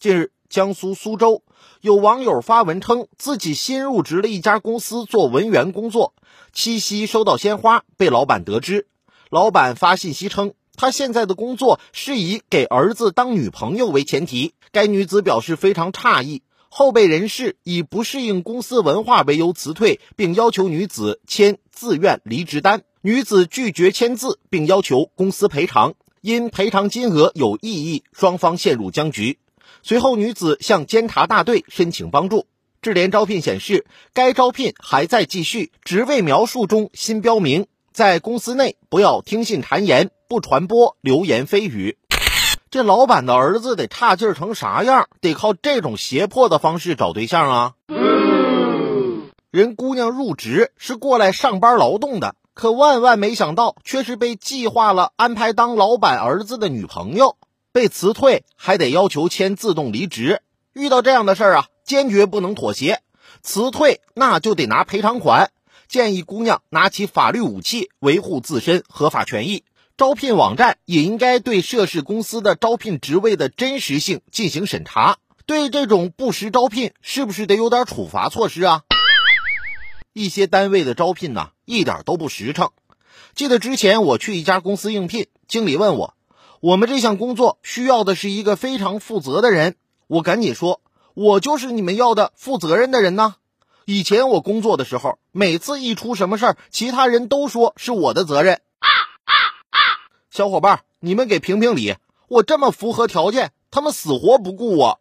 近日，江苏苏州有网友发文称自己新入职了一家公司做文员工作，七夕收到鲜花，被老板得知。老板发信息称，他现在的工作是以给儿子当女朋友为前提。该女子表示非常诧异，后备人事以不适应公司文化为由辞退，并要求女子签自愿离职单。女子拒绝签字，并要求公司赔偿。因赔偿金额有异议，双方陷入僵局。随后，女子向监察大队申请帮助。智联招聘显示，该招聘还在继续，职位描述中新标明，在公司内不要听信谗言，不传播流言蜚语。这老板的儿子得差劲成啥样？得靠这种胁迫的方式找对象啊！人姑娘入职是过来上班劳动的。可万万没想到，却是被计划了安排当老板儿子的女朋友，被辞退还得要求签自动离职。遇到这样的事儿啊，坚决不能妥协，辞退那就得拿赔偿款。建议姑娘拿起法律武器维护自身合法权益。招聘网站也应该对涉事公司的招聘职位的真实性进行审查，对这种不实招聘是不是得有点处罚措施啊？一些单位的招聘呢，一点都不实诚。记得之前我去一家公司应聘，经理问我：“我们这项工作需要的是一个非常负责的人。”我赶紧说：“我就是你们要的负责任的人呢。”以前我工作的时候，每次一出什么事儿，其他人都说是我的责任。啊啊啊小伙伴，你们给评评理，我这么符合条件，他们死活不顾我。